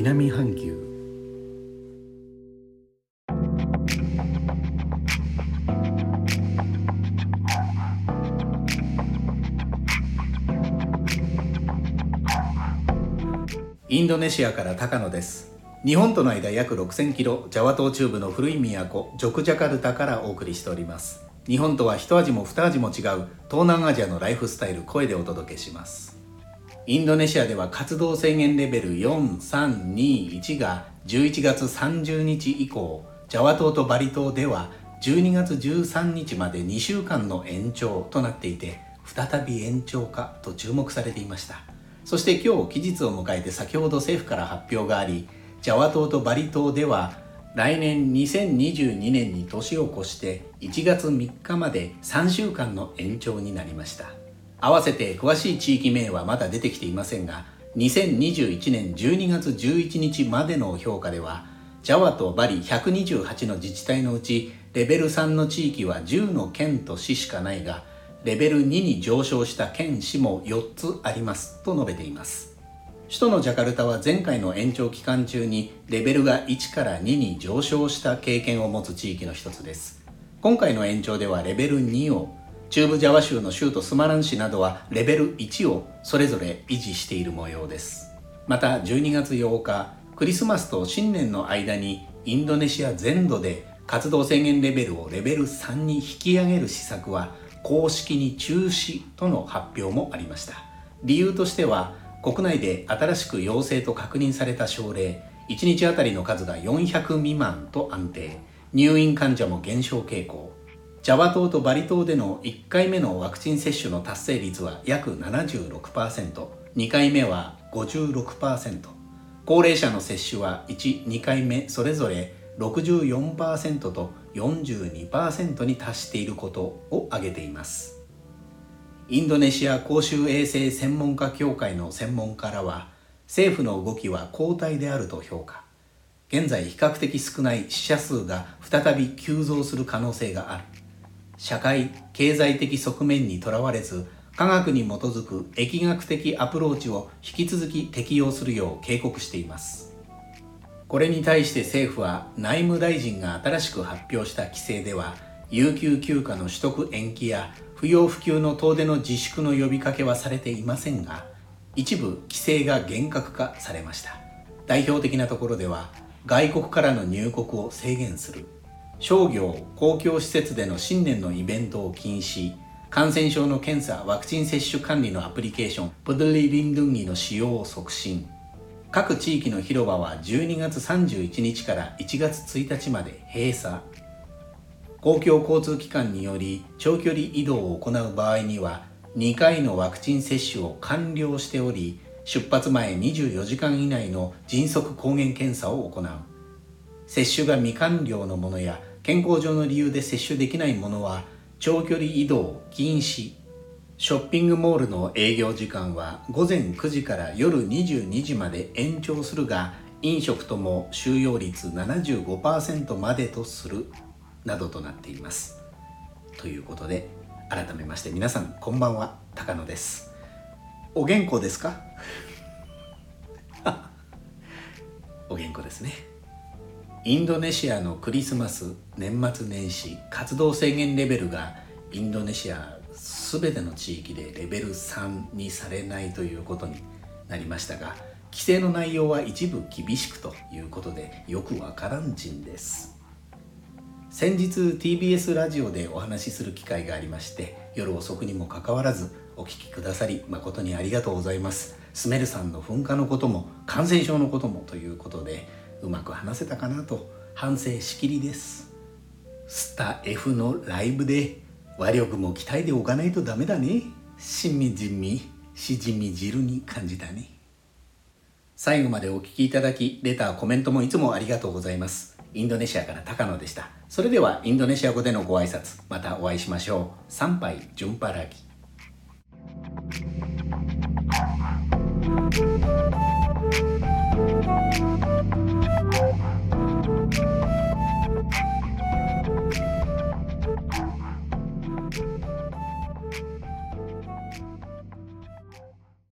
南半球。インドネシアから高野です。日本との間約6000キロジャワ島中部の古い都ジョクジャカルタからお送りしております。日本とは一味も二味も違う東南アジアのライフスタイル声でお届けします。インドネシアでは活動制限レベル4321が11月30日以降ジャワ島とバリ島では12月13日まで2週間の延長となっていて再び延長かと注目されていました。そして今日期日を迎えて先ほど政府から発表がありジャワ島とバリ島では来年2022年に年を越して1月3日まで3週間の延長になりました。合わせて詳しい地域名はまだ出てきていませんが2021年12月11日までの評価ではジャワとバリ128の自治体のうちレベル3の地域は10の県と市しかないがレベル2に上昇した県市も4つありますと述べています。首都のジャカルタは前回の延長期間中にレベルが1から2に上昇した経験を持つ地域の一つです。今回の延長ではレベル2を中部ジャワ州の州都スマラン市などはレベル1をそれぞれ維持している模様です。また12月8日クリスマスと新年の間にインドネシア全土で活動制限レベルをレベル3に引き上げる施策は公式に中止との発表もありました。理由としては国内で新しく陽性と確認された症例1日あたりの数が400未満と安定。入院患者も減少傾向。ジャワ島とバリ島での1回目のワクチン接種の達成率は約 76%2 回目は56%高齢者の接種は1、2回目それぞれ64%と42%に達していることを挙げています。インドネシア公衆衛生専門家協会の専門家らは政府の動きは後退であると評価。現在比較的少ない死者数が再び急増する可能性がある。社会経済的側面にとらわれず科学に基づく疫学的アプローチを引き続き適用するよう警告しています。これに対して政府は内務大臣が新しく発表した規制では有給休暇の取得延期や不要不急の遠出の自粛の呼びかけはされていませんが一部規制が厳格化されました。代表的なところでは外国からの入国を制限する。商業公共施設での新年のイベントを禁止。感染症の検査ワクチン接種管理のアプリケーションプドリリンドゥンギの使用を促進。各地域の広場は12月31日から1月1日まで閉鎖。公共交通機関により長距離移動を行う場合には2回のワクチン接種を完了しており出発前24時間以内の迅速抗原検査を行う。接種が未完了のものや健康上の理由で接種できないものは長距離移動禁止ショッピングモールの営業時間は午前9時から夜22時まで延長するが飲食とも収容率75%までとするなどとなっていますということで改めまして皆さんこんばんは高野です。お元気ですか？お元気ですね。インドネシアのクリスマス年末年始活動制限レベルがインドネシア全ての地域でレベル3にされないということになりましたが規制の内容は一部厳しくということでよくわからんちんです。先日 TBS ラジオでお話しする機会がありまして夜遅くにもかかわらずお聞きくださり誠にありがとうございます。スメル山の噴火のことも感染症のこともということでうまく話せたかなと反省しきりです。スタ F のライブで和力も鍛えておかないとダメだね。しみじみしじみ汁に感じたね。最後までお聞きいただきレターコメントもいつもありがとうございます。インドネシアから高野でした。それではインドネシア語でのご挨拶またお会いしましょう。参拝順パラ